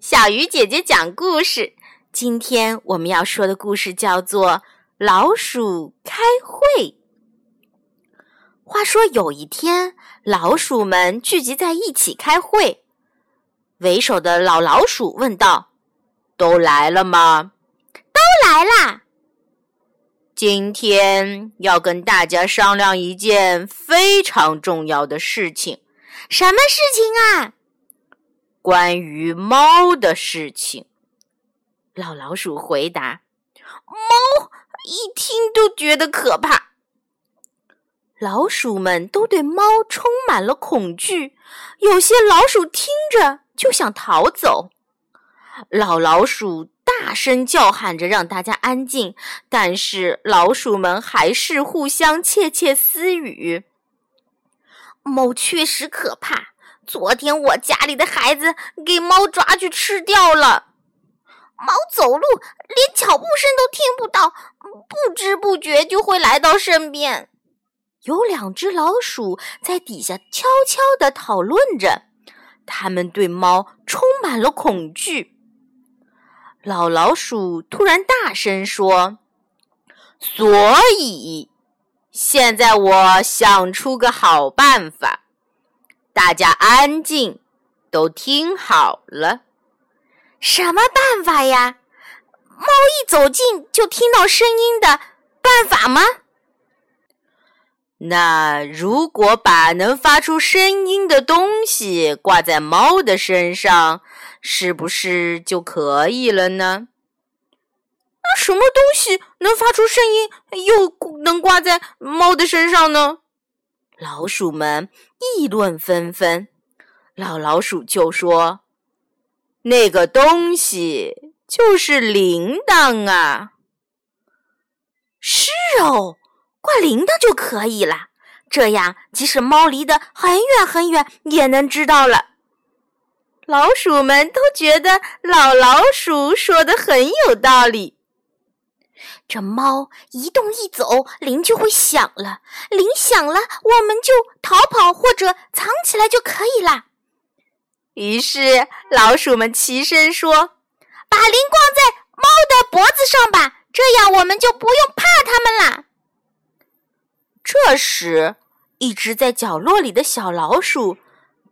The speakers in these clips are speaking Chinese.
小鱼姐姐讲故事。今天我们要说的故事叫做《老鼠开会》。话说有一天，老鼠们聚集在一起开会。为首的老老鼠问道：“都来了吗？”“都来啦！”今天要跟大家商量一件非常重要的事情。什么事情啊？关于猫的事情。老老鼠回答：“猫一听都觉得可怕。”老鼠们都对猫充满了恐惧，有些老鼠听着就想逃走。老老鼠。大声叫喊着让大家安静，但是老鼠们还是互相窃窃私语。猫确实可怕，昨天我家里的孩子给猫抓去吃掉了。猫走路连脚步声都听不到，不知不觉就会来到身边。有两只老鼠在底下悄悄地讨论着，它们对猫充满了恐惧。老老鼠突然大声说：“所以，现在我想出个好办法，大家安静，都听好了。什么办法呀？猫一走近就听到声音的办法吗？那如果把能发出声音的东西挂在猫的身上？”是不是就可以了呢？那什么东西能发出声音，又能挂在猫的身上呢？老鼠们议论纷纷。老老鼠就说：“那个东西就是铃铛啊！”是哦，挂铃铛就可以了。这样，即使猫离得很远很远，也能知道了。老鼠们都觉得老老鼠说的很有道理。这猫一动一走，铃就会响了。铃响了，我们就逃跑或者藏起来就可以了。于是老鼠们齐声说：“把铃挂在猫的脖子上吧，这样我们就不用怕它们了。”这时，一只在角落里的小老鼠。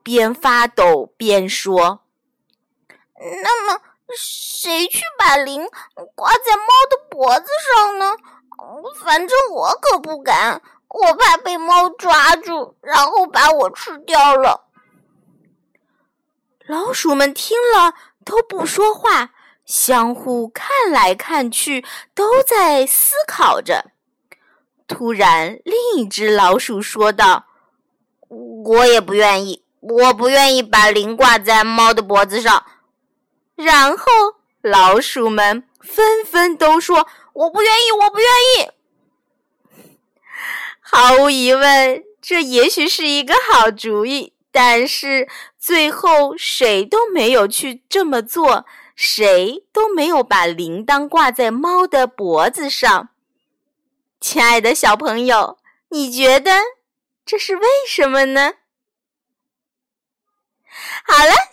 边发抖边说：“那么，谁去把铃挂在猫的脖子上呢？反正我可不敢，我怕被猫抓住，然后把我吃掉了。”老鼠们听了都不说话，相互看来看去，都在思考着。突然，另一只老鼠说道：“我也不愿意。”我不愿意把铃挂在猫的脖子上，然后老鼠们纷纷都说：“我不愿意，我不愿意。”毫无疑问，这也许是一个好主意，但是最后谁都没有去这么做，谁都没有把铃铛挂在猫的脖子上。亲爱的小朋友，你觉得这是为什么呢？